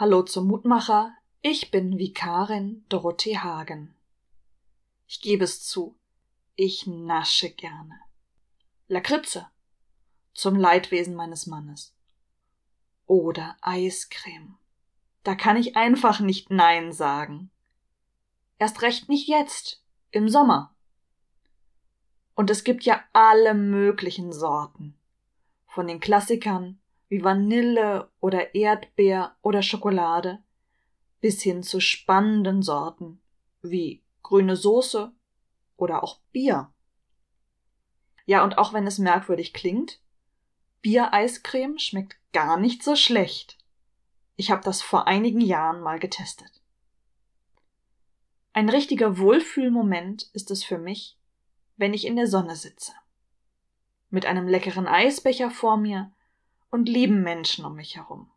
Hallo zum Mutmacher, ich bin Vikarin Dorothee Hagen. Ich gebe es zu, ich nasche gerne. Lakritze zum Leidwesen meines Mannes. Oder Eiscreme. Da kann ich einfach nicht Nein sagen. Erst recht nicht jetzt, im Sommer. Und es gibt ja alle möglichen Sorten. Von den Klassikern wie Vanille oder Erdbeer oder Schokolade bis hin zu spannenden Sorten wie grüne Soße oder auch Bier. Ja, und auch wenn es merkwürdig klingt, Biereiscreme schmeckt gar nicht so schlecht. Ich habe das vor einigen Jahren mal getestet. Ein richtiger Wohlfühlmoment ist es für mich, wenn ich in der Sonne sitze. Mit einem leckeren Eisbecher vor mir und lieben Menschen um mich herum.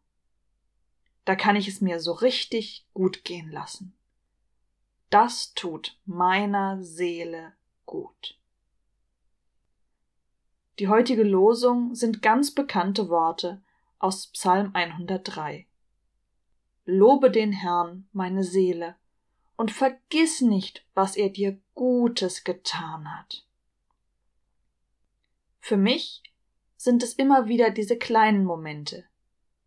Da kann ich es mir so richtig gut gehen lassen. Das tut meiner Seele gut. Die heutige Losung sind ganz bekannte Worte aus Psalm 103. Lobe den Herrn, meine Seele, und vergiss nicht, was er dir Gutes getan hat. Für mich sind es immer wieder diese kleinen Momente,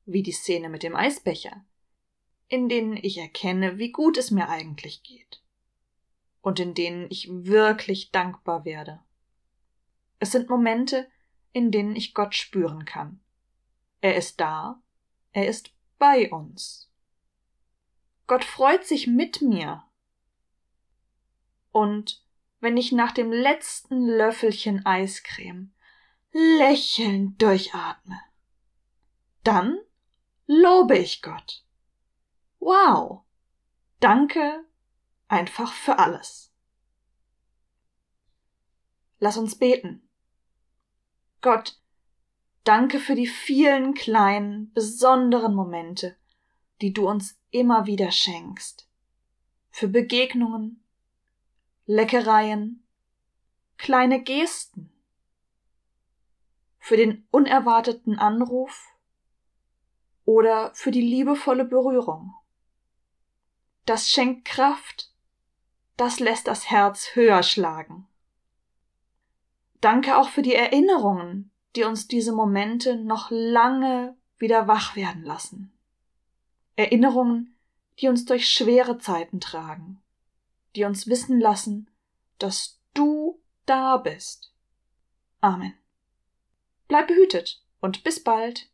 wie die Szene mit dem Eisbecher, in denen ich erkenne, wie gut es mir eigentlich geht und in denen ich wirklich dankbar werde. Es sind Momente, in denen ich Gott spüren kann. Er ist da, er ist bei uns. Gott freut sich mit mir. Und wenn ich nach dem letzten Löffelchen Eiscreme lächelnd durchatme, dann lobe ich Gott. Wow. Danke einfach für alles. Lass uns beten. Gott, danke für die vielen kleinen, besonderen Momente, die du uns immer wieder schenkst. Für Begegnungen, Leckereien, kleine Gesten. Für den unerwarteten Anruf oder für die liebevolle Berührung. Das schenkt Kraft, das lässt das Herz höher schlagen. Danke auch für die Erinnerungen, die uns diese Momente noch lange wieder wach werden lassen. Erinnerungen, die uns durch schwere Zeiten tragen, die uns wissen lassen, dass du da bist. Amen. Bleib behütet und bis bald.